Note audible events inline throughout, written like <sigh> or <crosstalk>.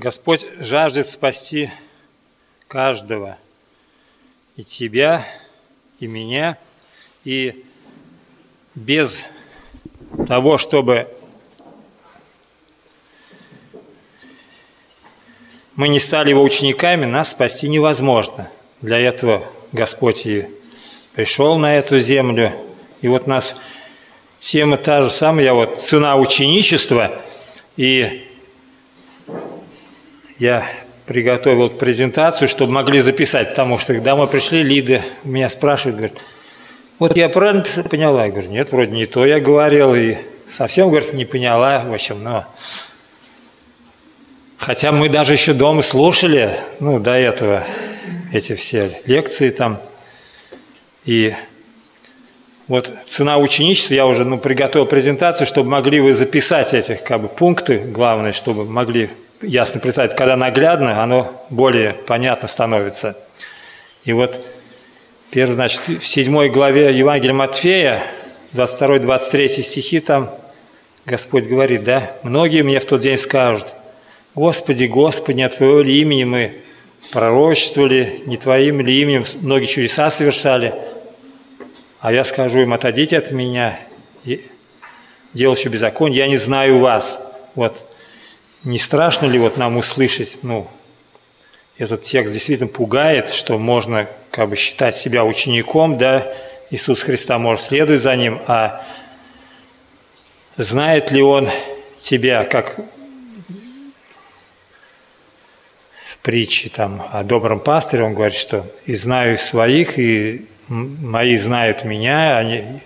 Господь жаждет спасти каждого, и тебя, и меня, и без того, чтобы мы не стали его учениками, нас спасти невозможно. Для этого Господь и пришел на эту землю. И вот нас тема та же самая, вот цена ученичества, и я приготовил презентацию, чтобы могли записать, потому что мы пришли, Лида меня спрашивает, говорит, вот я правильно поняла? Я говорю, нет, вроде не то я говорил, и совсем, говорит, не поняла, в общем, но... Хотя мы даже еще дома слушали, ну, до этого, эти все лекции там, и вот цена ученичества, я уже ну, приготовил презентацию, чтобы могли вы записать эти как бы, пункты, главное, чтобы могли ясно представить, когда наглядно, оно более понятно становится. И вот первый, значит, в седьмой главе Евангелия Матфея, 22-23 стихи там Господь говорит, да, многие мне в тот день скажут, Господи, Господи, не от Твоего ли имени мы пророчествовали, не Твоим ли именем многие чудеса совершали, а я скажу им, отойдите от меня, делающий беззаконие, я не знаю вас. Вот не страшно ли вот нам услышать, ну, этот текст действительно пугает, что можно как бы считать себя учеником, да, Иисус Христа может следовать за ним, а знает ли он тебя, как в притче там о добром пастыре, он говорит, что «и знаю своих, и мои знают меня, они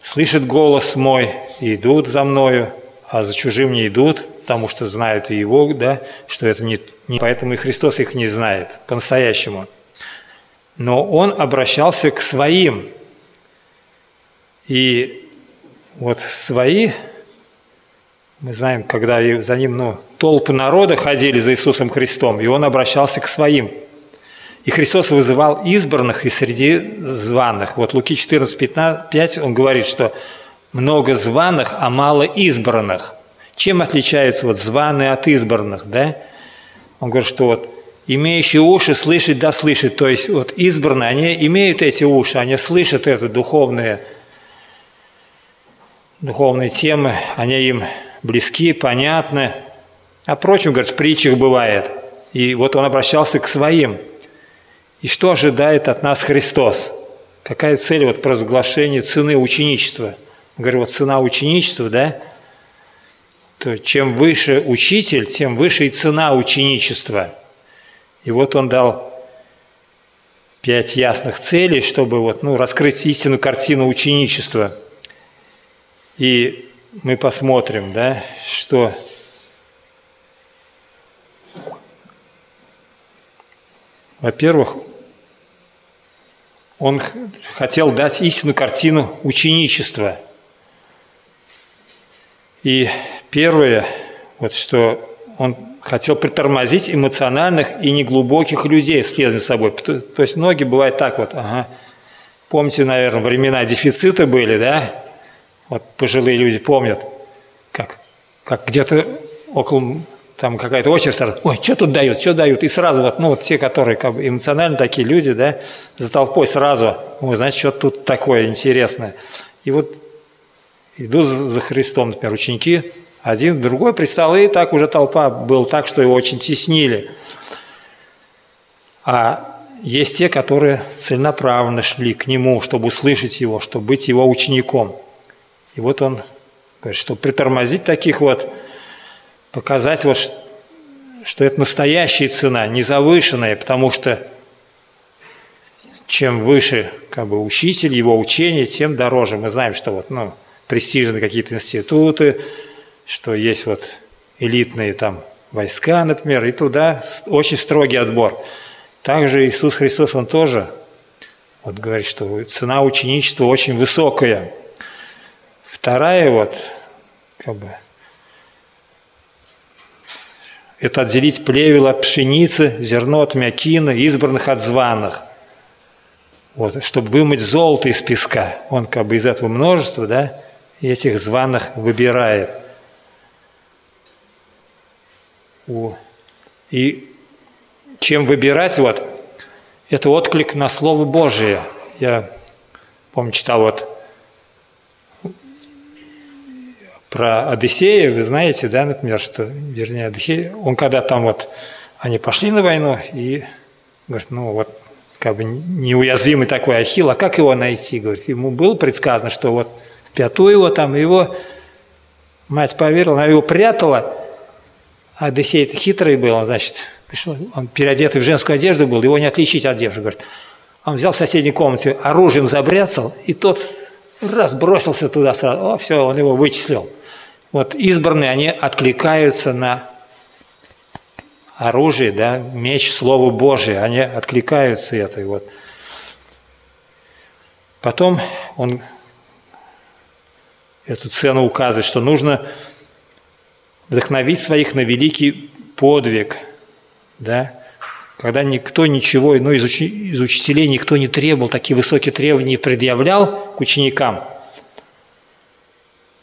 слышат голос мой и идут за мною, а за чужим не идут, потому что знают и его, да, что это не, не... Поэтому и Христос их не знает по-настоящему. Но он обращался к своим. И вот свои, мы знаем, когда за ним ну, толпы народа ходили за Иисусом Христом, и он обращался к своим. И Христос вызывал избранных и среди званых. Вот Луки 14, 15, 5, он говорит, что много званых, а мало избранных – чем отличаются вот званые от избранных, да? Он говорит, что вот имеющие уши слышать да слышать, то есть вот избранные, они имеют эти уши, они слышат это духовные, духовные темы, они им близки, понятны. А прочим, говорит, в притчах бывает. И вот он обращался к своим. И что ожидает от нас Христос? Какая цель вот провозглашения цены ученичества? Говорю, вот цена ученичества, да – то чем выше учитель, тем выше и цена ученичества. И вот он дал пять ясных целей, чтобы вот, ну, раскрыть истинную картину ученичества. И мы посмотрим, да, что Во-первых, он хотел дать истинную картину ученичества. И Первое, вот что он хотел притормозить эмоциональных и неглубоких людей вслед за собой. То, то есть многие бывают так вот, ага. Помните, наверное, времена дефицита были, да? Вот пожилые люди помнят, как, как где-то около там какая-то очередь сразу, ой, что тут дают, что дают, и сразу вот, ну вот те, которые как бы эмоционально такие люди, да, за толпой сразу, вы знаете, что тут такое интересное. И вот идут за Христом, например, ученики, один, другой пристал, и так уже толпа был так, что его очень теснили. А есть те, которые целенаправленно шли к нему, чтобы услышать его, чтобы быть его учеником. И вот он говорит, чтобы притормозить таких вот, показать вот, что это настоящая цена, не завышенная, потому что чем выше как бы, учитель, его учение, тем дороже. Мы знаем, что вот, ну, престижные какие-то институты, что есть вот элитные там войска, например, и туда очень строгий отбор. Также Иисус Христос, Он тоже вот говорит, что цена ученичества очень высокая. Вторая вот, как бы, это отделить плевел от пшеницы, зерно от мякина, избранных от званых. Вот, чтобы вымыть золото из песка. Он как бы из этого множества, да, этих званых выбирает – И чем выбирать, вот, это отклик на Слово Божие. Я, помню, читал вот про Одиссея, вы знаете, да, например, что, вернее, Одиссей, он когда там вот, они пошли на войну, и говорит, ну вот, как бы неуязвимый такой Ахилл, а как его найти? Говорит, ему было предсказано, что вот в пятую его там, его мать поверила, она его прятала, а Одиссей хитрый был, он, значит, пришел, он переодетый в женскую одежду был, его не отличить от девушки, говорит. Он взял в соседней комнате, оружием забряцал, и тот раз бросился туда сразу, о, все, он его вычислил. Вот избранные, они откликаются на оружие, да, меч Слово Божие, они откликаются этой вот. Потом он эту цену указывает, что нужно вдохновить своих на великий подвиг, да, когда никто ничего, ну, из, учи, из учителей никто не требовал, такие высокие требования предъявлял к ученикам –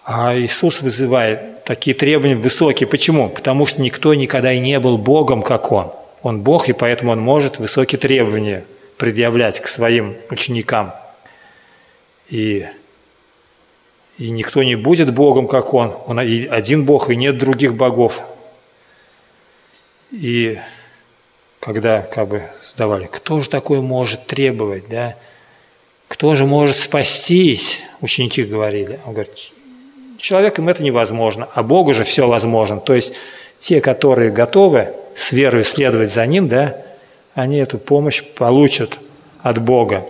а Иисус вызывает такие требования высокие. Почему? Потому что никто никогда и не был Богом, как Он. Он Бог, и поэтому Он может высокие требования предъявлять к своим ученикам. И, и никто не будет Богом, как Он. Он один Бог, и нет других богов. И когда как бы задавали, кто же такое может требовать, да? Кто же может спастись? Ученики говорили. Он говорит, Человеком это невозможно, а Богу же все возможно. То есть те, которые готовы с верой следовать за Ним, да, они эту помощь получат от Бога.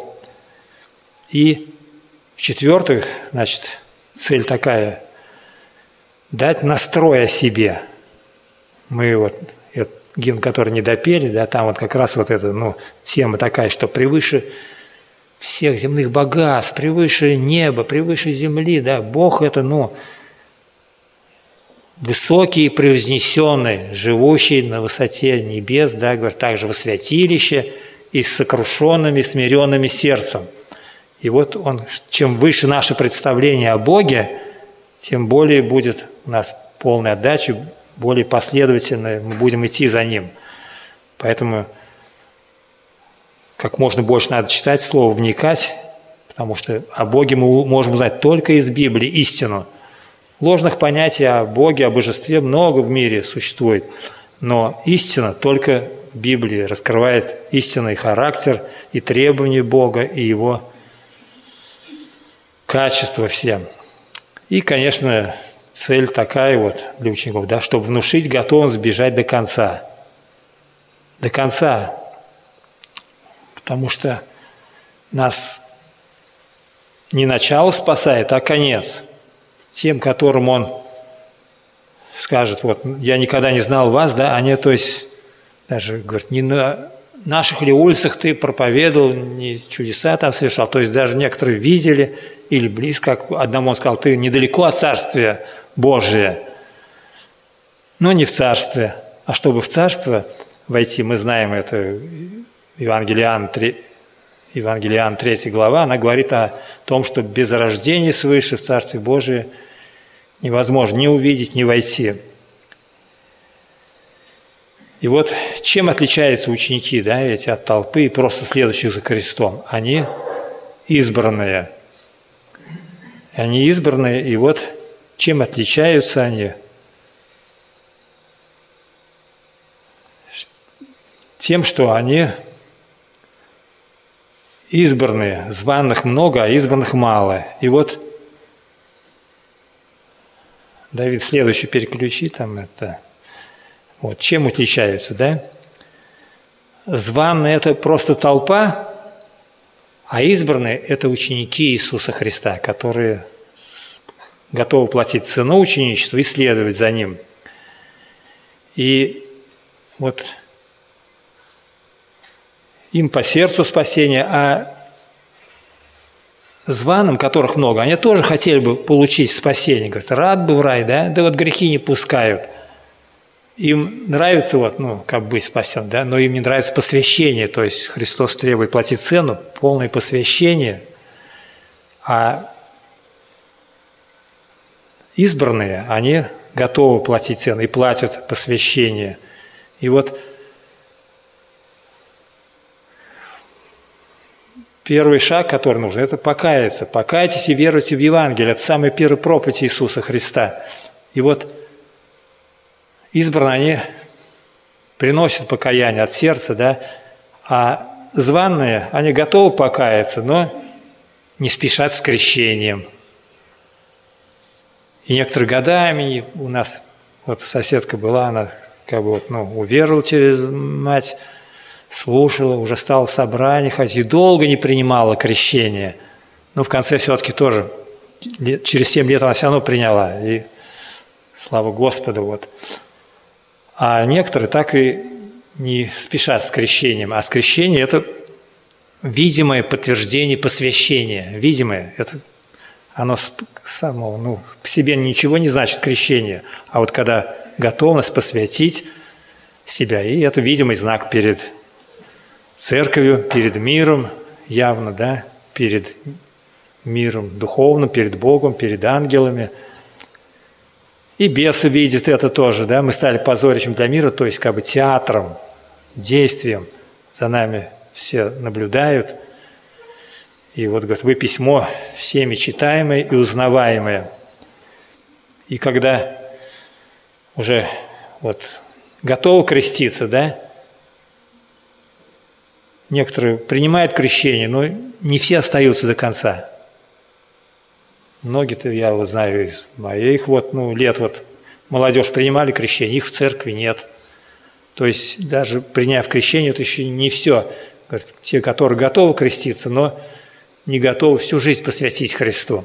И в-четвертых, значит, цель такая – дать настрой о себе. Мы вот, этот гимн, который не допели, да, там вот как раз вот эта, ну, тема такая, что превыше всех земных богатств, превыше неба, превыше земли, да, Бог это, ну, высокий и превознесенный, живущий на высоте небес, да, говорит, также во святилище и с сокрушенными, смиренными сердцем. И вот он, чем выше наше представление о Боге, тем более будет у нас полная отдача, более последовательно мы будем идти за Ним. Поэтому как можно больше надо читать Слово, вникать, потому что о Боге мы можем узнать только из Библии истину. Ложных понятий о Боге, о божестве много в мире существует, но истина только в Библии раскрывает истинный характер и требования Бога, и Его качество всем. И, конечно, цель такая вот для учеников, да, чтобы внушить готовность бежать до конца. До конца, потому что нас не начало спасает, а конец. Тем, которым он скажет, вот, я никогда не знал вас, да, они, то есть, даже, говорит, не на наших ли улицах ты проповедовал, не чудеса там совершал, то есть даже некоторые видели или близко, одному он сказал, ты недалеко от Царствия Божия, но не в Царствие, а чтобы в Царство войти, мы знаем это Евангелиан, 3, Евангелиан 3 глава, она говорит о том, что без рождения свыше в Царстве Божие невозможно ни увидеть, ни войти. И вот чем отличаются ученики, да, эти от толпы просто следующих за крестом? Они избранные. Они избранные, и вот чем отличаются они? Тем, что они избранные, званых много, а избранных мало. И вот Давид следующий переключи там это. Вот, чем отличаются, да? Званые – это просто толпа, а избранные – это ученики Иисуса Христа, которые готовы платить цену ученичества и следовать за Ним. И вот им по сердцу спасения, а званым, которых много, они тоже хотели бы получить спасение. Говорят, рад бы в рай, да? Да вот грехи не пускают. Им нравится вот, ну, как быть спасен, да, но им не нравится посвящение, то есть Христос требует платить цену, полное посвящение, а избранные, они готовы платить цену и платят посвящение. И вот первый шаг, который нужен, это покаяться. Покайтесь и веруйте в Евангелие. Это самый первый проповедь Иисуса Христа. И вот избранные, они приносят покаяние от сердца, да, а званные, они готовы покаяться, но не спешат с крещением. И некоторые годами у нас, вот соседка была, она как бы вот, ну, уверовала через мать, слушала, уже стала в собрании, хоть и долго не принимала крещение, но в конце все-таки тоже, через 7 лет она все равно приняла, и слава Господу, вот. А некоторые так и не спешат с крещением, а скрещение – это видимое подтверждение посвящения, видимое, это оно само, ну, по себе ничего не значит крещение, а вот когда готовность посвятить себя, и это видимый знак перед церковью, перед миром, явно, да, перед миром духовным, перед Богом, перед ангелами. И бесы видят это тоже, да, мы стали позорищем для мира, то есть как бы театром, действием за нами все наблюдают. И вот, говорит, вы письмо всеми читаемое и узнаваемое. И когда уже вот готовы креститься, да, некоторые принимают крещение, но не все остаются до конца. Многие-то, я вот знаю из моих вот, ну, лет вот, молодежь принимали крещение, их в церкви нет. То есть даже приняв крещение, это еще не все. Говорит, те, которые готовы креститься, но не готовы всю жизнь посвятить Христу.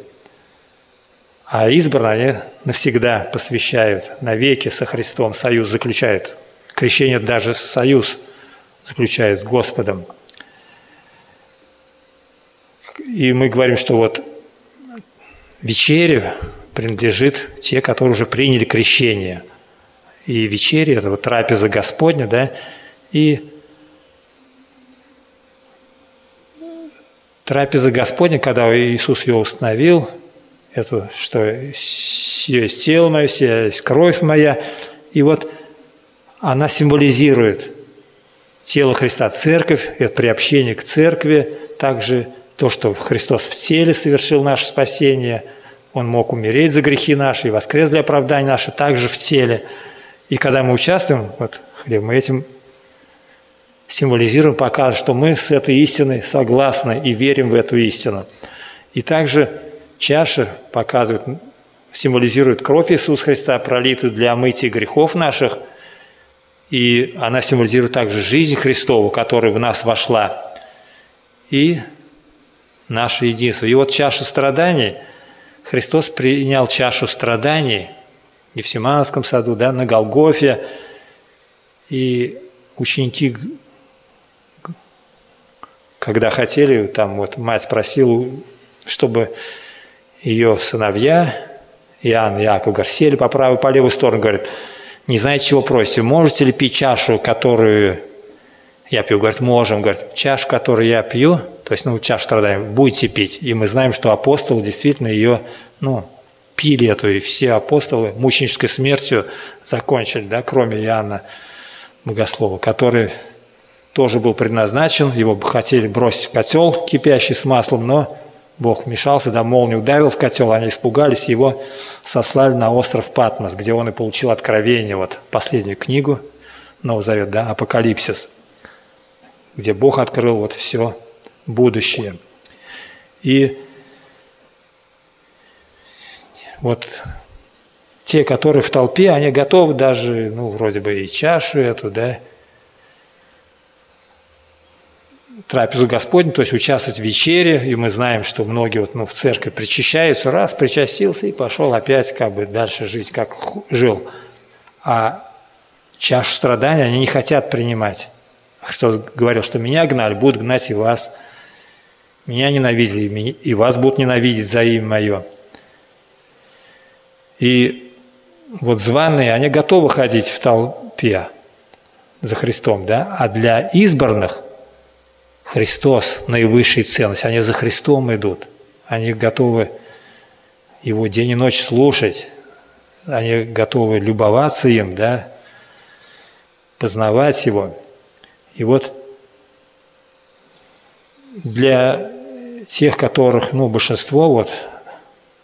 А избранные навсегда посвящают, навеки со Христом союз заключают. Крещение даже союз заключает с Господом. И мы говорим, что вот вечере принадлежит те, которые уже приняли крещение. И вечеря – это вот трапеза Господня, да, и трапеза Господня, когда Иисус ее установил, это что все есть тело мое, все есть кровь моя, и вот она символизирует тело Христа, церковь, это приобщение к церкви, также то, что Христос в теле совершил наше спасение, Он мог умереть за грехи наши и воскрес для оправдания наши, также в теле. И когда мы участвуем вот, хлеб, мы этим символизируем, показываем, что мы с этой истиной согласны и верим в эту истину. И также чаша показывает, символизирует кровь Иисуса Христа, пролитую для омытия грехов наших, и она символизирует также жизнь Христову, которая в нас вошла, и наше единство. И вот чаша страданий, Христос принял чашу страданий в Евсиманском саду, да, на Голгофе, и ученики когда хотели, там вот мать просила, чтобы ее сыновья, Иоанн Иаков, говорят, по правую, по левую сторону, говорят, не знаете, чего просите, можете ли пить чашу, которую я пью? Говорит, можем. Говорит, чашу, которую я пью, то есть, ну, чашу страдаем, будете пить. И мы знаем, что апостолы действительно ее, ну, пили эту, и все апостолы мученической смертью закончили, да, кроме Иоанна Богослова, который тоже был предназначен, его бы хотели бросить в котел, кипящий с маслом, но Бог вмешался, да, молнию ударил в котел, они испугались, его сослали на остров Патмос, где он и получил откровение, вот последнюю книгу Нового Завета, да, Апокалипсис, где Бог открыл вот все будущее. И вот те, которые в толпе, они готовы даже, ну, вроде бы и чашу эту, да, трапезу Господню, то есть участвовать в вечере, и мы знаем, что многие вот, ну, в церкви причащаются, раз, причастился и пошел опять как бы дальше жить, как жил. А чашу страдания они не хотят принимать. Христос говорил, что меня гнали, будут гнать и вас. Меня ненавидели, и вас будут ненавидеть за имя мое. И вот званые, они готовы ходить в толпе за Христом, да? А для избранных Христос – наивысшая ценность. Они за Христом идут. Они готовы Его день и ночь слушать. Они готовы любоваться им, да? познавать Его. И вот для тех, которых, ну, большинство вот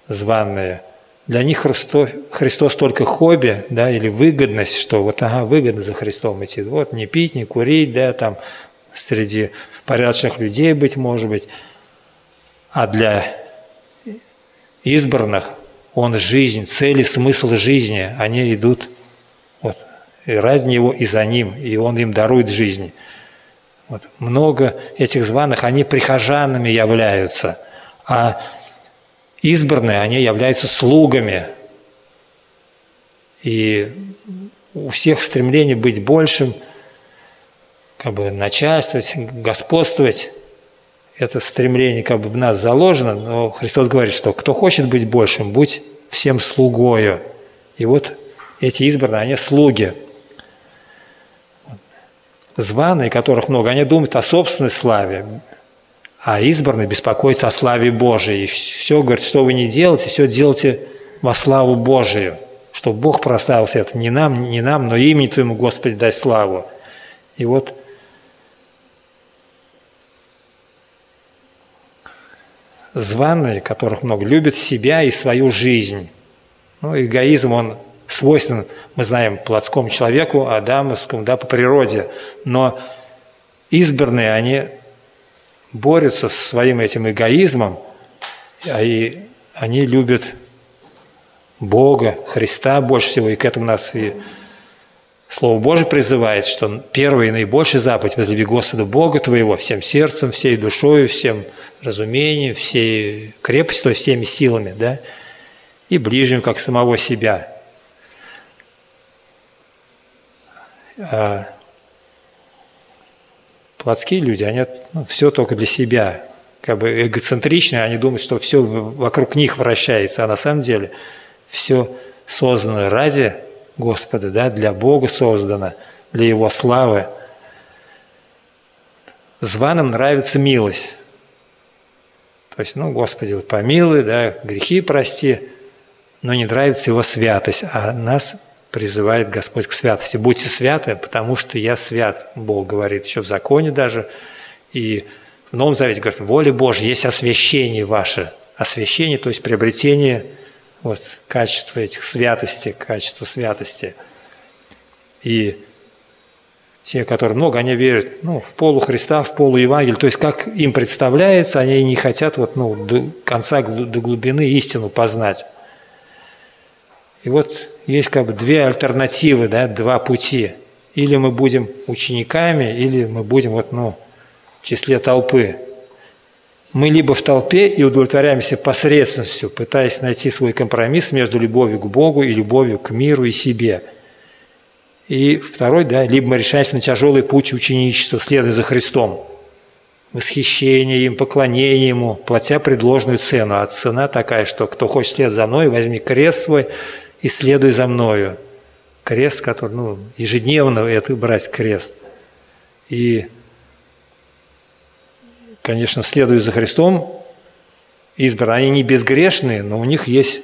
званные, для них Христос, Христос только хобби, да, или выгодность, что вот, ага, выгодно за Христом идти, вот, не пить, не курить, да, там, среди порядочных людей быть, может быть, а для избранных он жизнь, цель и смысл жизни, они идут вот, и ради него, и за ним, и он им дарует жизнь. Вот. Много этих званых, они прихожанами являются, а избранные, они являются слугами. И у всех стремление быть большим, как бы начальствовать, господствовать, это стремление как бы в нас заложено, но Христос говорит, что кто хочет быть большим, будь всем слугою. И вот эти избранные, они слуги – званые, которых много, они думают о собственной славе, а избранные беспокоятся о славе Божией. И все, говорит, что вы не делаете, все делайте во славу Божию, чтобы Бог прославился это не нам, не нам, но имени Твоему, Господи, дай славу. И вот званые, которых много, любят себя и свою жизнь. Ну, эгоизм, он свойствен, мы знаем, плотскому человеку, адамовскому, да, по природе. Но избранные, они борются со своим этим эгоизмом, а и они любят Бога, Христа больше всего, и к этому нас и Слово Божие призывает, что первая и наибольшая заповедь – возлюби Господа Бога твоего всем сердцем, всей душою, всем разумением, всей крепостью, всеми силами, да, и ближним, как самого себя. А плотские люди, они ну, все только для себя, как бы эгоцентричные, они думают, что все вокруг них вращается, а на самом деле все создано ради Господа, да, для Бога создано, для Его славы. Званым нравится милость. То есть, ну, Господи, вот помилуй, да, грехи прости, но не нравится Его святость, а нас призывает Господь к святости. Будьте святы, потому что я свят, Бог говорит еще в законе даже. И в Новом Завете говорит, воля Божья есть освящение ваше. Освящение, то есть приобретение вот, качества этих святости, качества святости. И те, которые много, они верят ну, в полу Христа, в полу Евангелия. То есть, как им представляется, они не хотят вот, ну, до конца, до глубины истину познать. И вот есть как бы две альтернативы, да, два пути. Или мы будем учениками, или мы будем вот, ну, в числе толпы. Мы либо в толпе и удовлетворяемся посредственностью, пытаясь найти свой компромисс между любовью к Богу и любовью к миру и себе. И второй, да, либо мы решаемся на тяжелый путь ученичества, следуя за Христом. Восхищение им, поклонение Ему, платя предложенную цену. А цена такая, что кто хочет след за мной, возьми крест свой и следуй за мною. Крест, который, ну, ежедневно это брать крест. И, конечно, следуя за Христом, избранные, они не безгрешные, но у них есть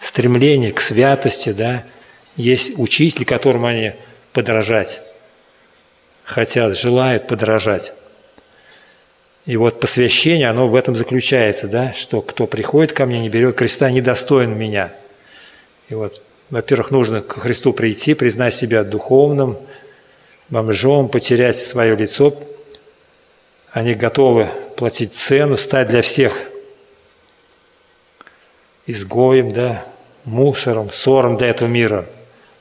стремление к святости, да, есть учитель, которому они подражать хотят, желают подражать. И вот посвящение, оно в этом заключается, да, что кто приходит ко мне, не берет креста, недостоин меня. И вот, во-первых, нужно к Христу прийти, признать себя духовным, бомжом, потерять свое лицо. Они готовы платить цену, стать для всех изгоем, да, мусором, ссором для этого мира,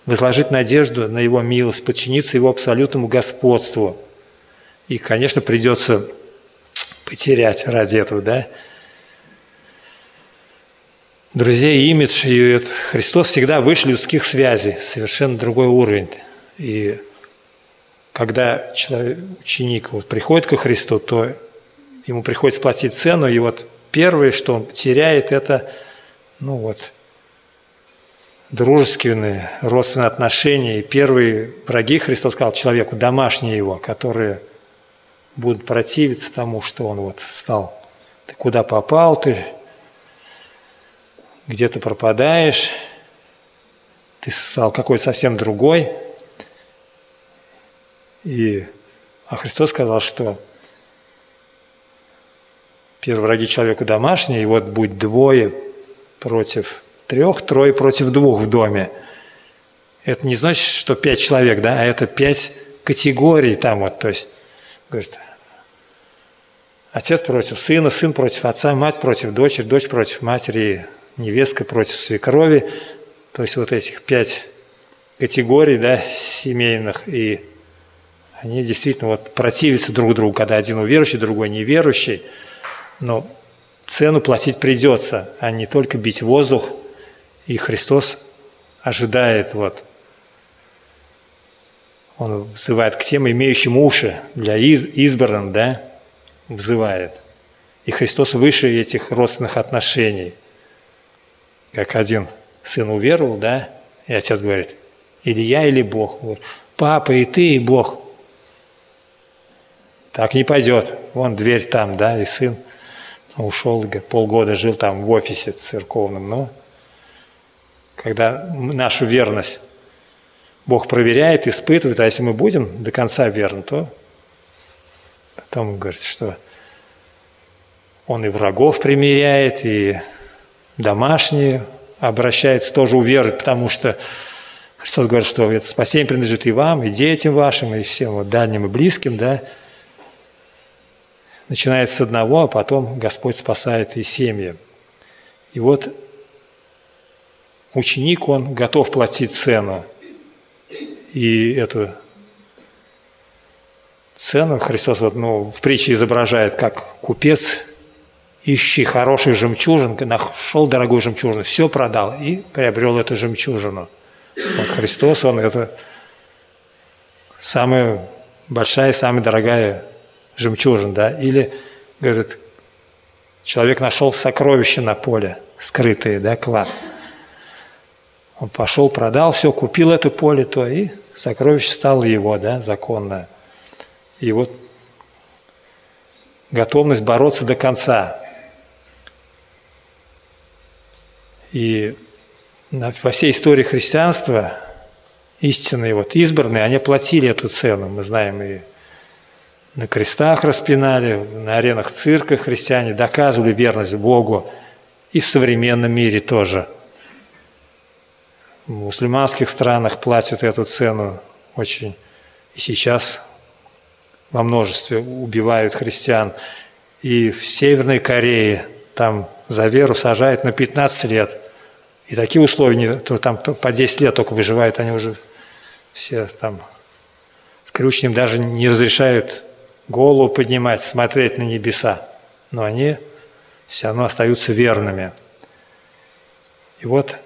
возложить надежду на Его милость, подчиниться Его абсолютному господству. И, конечно, придется потерять ради этого, да, друзей, имидж, и Христос всегда выше людских связей, совершенно другой уровень. И когда человек, ученик вот приходит ко Христу, то ему приходится платить цену, и вот первое, что он теряет, это, ну вот, дружественные, родственные отношения. И первые враги, Христос сказал человеку, домашние его, которые будут противиться тому, что он вот стал. Ты куда попал, ты где ты пропадаешь, ты стал какой-то совсем другой. И, а Христос сказал, что первые враги человеку домашние, и вот будь двое против трех, трое против двух в доме. Это не значит, что пять человек, да, а это пять категорий там вот, то есть, говорит, отец против сына, сын против отца, мать против дочери, дочь против матери, невестка против свекрови, то есть вот этих пять категорий, да, семейных, и они действительно вот противятся друг другу, когда один уверующий, другой неверующий, но цену платить придется, а не только бить воздух, и Христос ожидает вот он взывает к тем, имеющим уши, для из, избранных, да, взывает. И Христос выше этих родственных отношений. Как один сын уверовал, да, и отец говорит, или я, или Бог. Говорит, Папа, и ты, и Бог. Так не пойдет. Вон дверь там, да, и сын ушел, полгода жил там в офисе церковном. Но когда нашу верность Бог проверяет, испытывает, а если мы будем до конца верны, то потом говорит, что он и врагов примиряет, и домашние обращается тоже уверовать, потому что Христос говорит, что это спасение принадлежит и вам, и детям вашим, и всем вот дальним и близким, да. Начинается с одного, а потом Господь спасает и семьи. И вот ученик, он готов платить цену – и эту цену Христос вот, ну, в притче изображает, как купец, ищи хороший жемчужин, нашел дорогую жемчужину, все продал и приобрел эту жемчужину. Вот Христос, Он это самая большая, самая дорогая жемчужина, да, или, говорит, человек нашел сокровища на поле, скрытые, да, клад. Он пошел, продал все, купил это поле, то и сокровище стало его, да, законное. И вот готовность бороться до конца. И во всей истории христианства истинные вот избранные, они платили эту цену. Мы знаем и на крестах распинали, на аренах цирка христиане доказывали верность Богу и в современном мире тоже – в мусульманских странах платят эту цену очень. И сейчас во множестве убивают христиан. И в Северной Корее там за веру сажают на 15 лет. И такие условия, то там по 10 лет только выживают, они уже все там скрюченным даже не разрешают голову поднимать, смотреть на небеса. Но они все равно остаются верными. И вот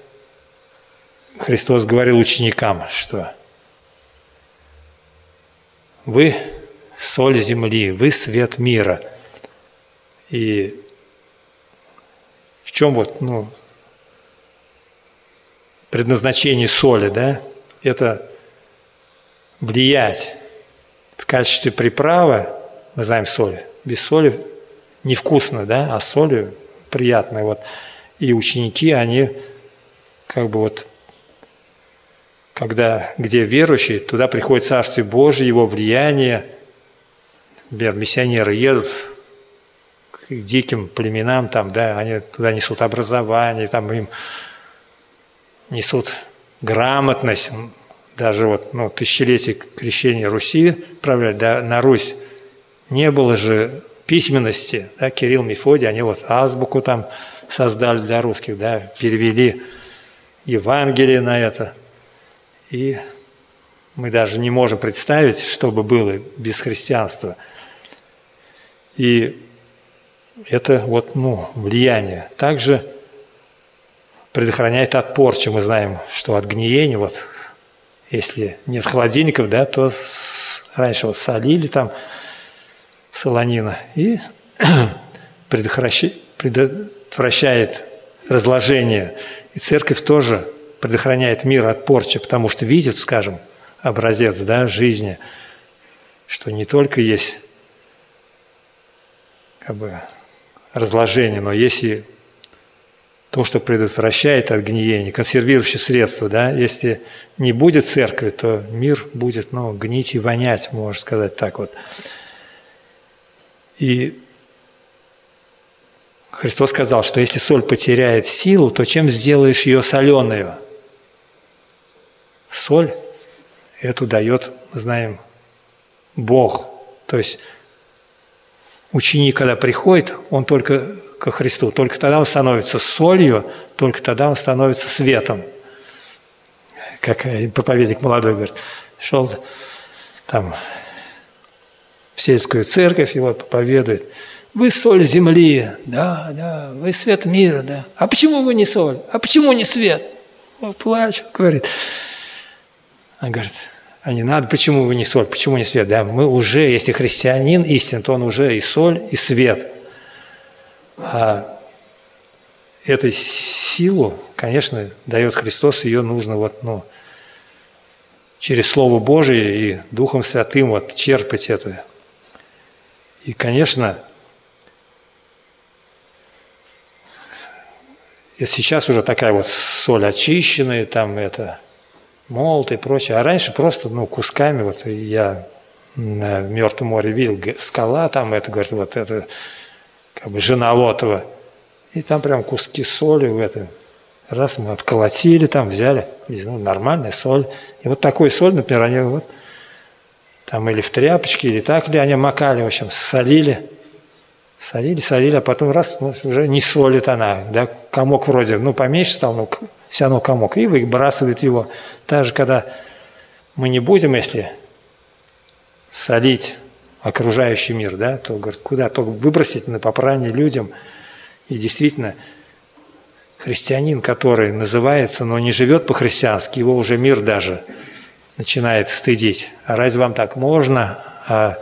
Христос говорил ученикам, что вы соль земли, вы свет мира. И чем вот, ну, предназначение соли, да? Это влиять в качестве приправы, мы знаем соль, без соли невкусно, да, а соли приятно. Вот. И ученики, они как бы вот когда, где верующий, туда приходит Царствие Божие, его влияние. Например, миссионеры едут диким племенам, там, да, они туда несут образование, там им несут грамотность, даже вот ну, тысячелетие крещения Руси правляли, да, на Русь не было же письменности, да, Кирилл, Мефодий, они вот азбуку там создали для русских, да, перевели Евангелие на это – и мы даже не можем представить, что бы было без христианства. И это вот, ну, влияние. Также предохраняет от порчи. Мы знаем, что от гниения, вот, если нет холодильников, да, то с, раньше вот солили там солонина и <clears throat> предотвращает разложение. И церковь тоже предохраняет мир от порчи, потому что видит, скажем, образец да, жизни, что не только есть как бы, разложение, но есть и то, что предотвращает от гниения, консервирующее средство, да, если не будет церкви, то мир будет, ну, гнить и вонять, можно сказать так вот. И Христос сказал, что если соль потеряет силу, то чем сделаешь ее соленую? Соль эту дает, знаем, Бог. То есть ученик, когда приходит, он только ко Христу. Только тогда он становится солью, только тогда он становится светом. Как проповедник молодой говорит, шел там в сельскую церковь, его проповедует. Вы соль земли, да, да, вы свет мира, да. А почему вы не соль? А почему не свет? Он плачет, говорит. Он говорит, а не надо, почему вы не соль, почему не свет? Да, мы уже, если христианин истин, то он уже и соль, и свет. А этой силу, конечно, дает Христос, ее нужно вот, ну, через Слово Божие и Духом Святым вот черпать это. И, конечно, сейчас уже такая вот соль очищенная, там это молот и прочее. А раньше просто, ну, кусками, вот я на Мертвом море видел, скала там, это, говорит, вот это как бы жена Лотова. И там прям куски соли в это. Раз мы отколотили там, взяли, ну, нормальная соль. И вот такой соль, например, они вот там или в тряпочке, или так ли, они макали, в общем, солили. Солили, солили, а потом раз, ну, уже не солит она, да, комок вроде, ну, поменьше стал, ну, все равно комок, и выбрасывают его. Даже когда мы не будем, если солить окружающий мир, да, то говорит, куда? Только выбросить на попрание людям. И действительно, христианин, который называется, но не живет по-христиански, его уже мир даже начинает стыдить. А разве вам так можно? А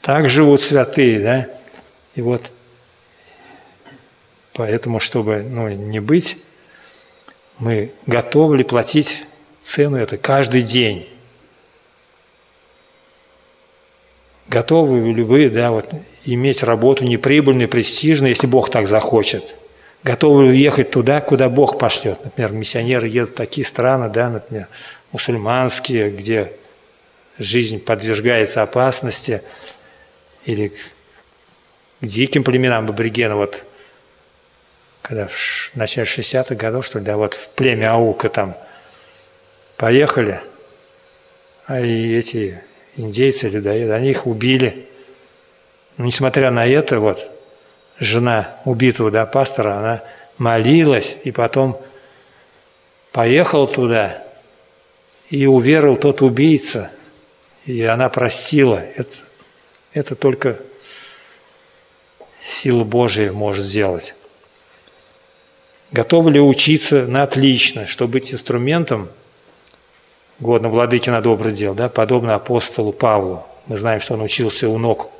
так живут святые, да? И вот поэтому, чтобы ну, не быть, мы готовы ли платить цену это каждый день. Готовы ли вы да, вот, иметь работу неприбыльную, престижную, если Бог так захочет? Готовы ли ехать туда, куда Бог пошлет? Например, миссионеры едут в такие страны, да, например, мусульманские, где жизнь подвергается опасности, или диким племенам аборигена, вот когда в начале 60-х годов, что ли, да, вот в племя Аука там поехали, а и эти индейцы, людоеды, они их убили. Но несмотря на это, вот, жена убитого да, пастора, она молилась, и потом поехал туда, и уверовал тот убийца, и она простила. Это, это только сила Божия может сделать. Готовы ли учиться на отлично, чтобы быть инструментом – годно владыки на доброе дело, да, подобно апостолу Павлу. Мы знаем, что он учился у ног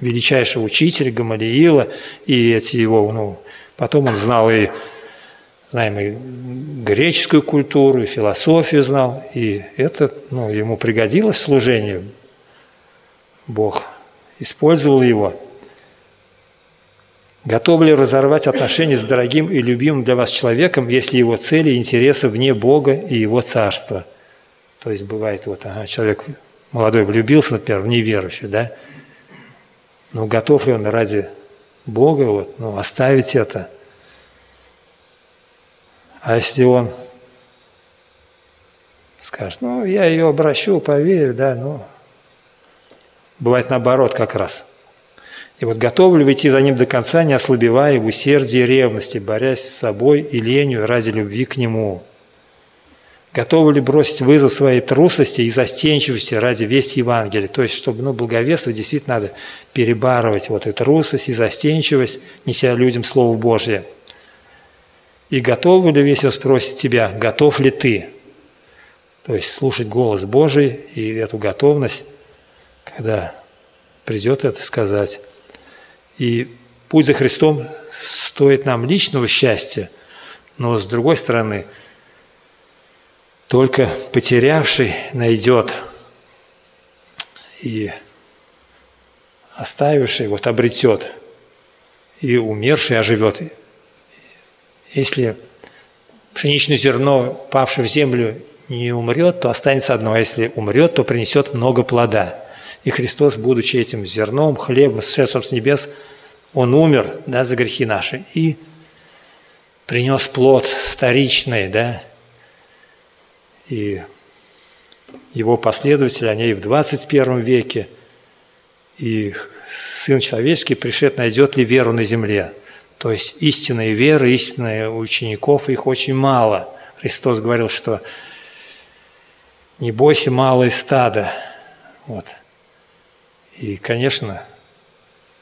величайшего учителя Гамалиила, и эти его, ну, потом он знал и, знаем, и греческую культуру, и философию знал, и это, ну, ему пригодилось в служении. Бог использовал его. Готов ли разорвать отношения с дорогим и любимым для вас человеком, если его цели и интересы вне Бога и его царства – то есть бывает, вот ага, человек молодой влюбился, например, в неверующую, да, но готов ли он ради Бога вот, ну, оставить это? А если он скажет, ну, я ее обращу, поверь, да, ну, бывает наоборот как раз. И вот готовы ли идти за ним до конца, не ослабевая в усердии и ревности, борясь с собой и ленью ради любви к нему – готовы ли бросить вызов своей трусости и застенчивости ради вести Евангелия. То есть, чтобы ну, благовествовать, действительно надо перебарывать вот эту трусость и застенчивость, неся людям Слово Божье. И готовы ли, если спросит тебя, готов ли ты? То есть слушать голос Божий и эту готовность, когда придет это сказать. И путь за Христом стоит нам личного счастья, но с другой стороны – только потерявший найдет, и оставивший вот обретет, и умерший оживет. если пшеничное зерно, павшее в землю, не умрет, то останется одно, а если умрет, то принесет много плода. И Христос, будучи этим зерном, хлебом, сшедшим с небес, Он умер да, за грехи наши и принес плод старичный, да, и его последователи, они и в 21 веке, и Сын Человеческий пришед найдет ли веру на земле. То есть истинные веры, истинные учеников, их очень мало. Христос говорил, что не бойся малое стадо. Вот. И, конечно,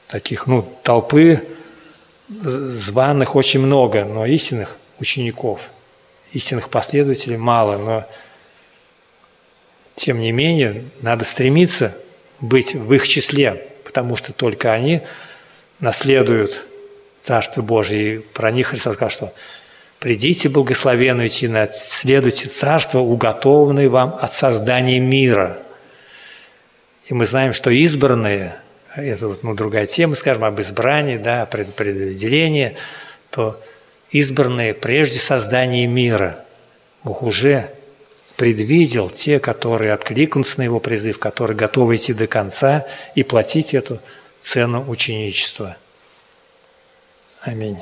таких, ну, толпы званых очень много, но истинных учеников, истинных последователей мало, но тем не менее надо стремиться быть в их числе, потому что только они наследуют Царство Божие. И про них Христос сказал, что «Придите, благословенные, наследуйте Царство, уготованное вам от создания мира». И мы знаем, что избранные, это вот ну, другая тема, скажем, об избрании, да, пред, предопределении, то избранные прежде создания мира. Бог уже предвидел те, которые откликнутся на его призыв, которые готовы идти до конца и платить эту цену ученичества. Аминь.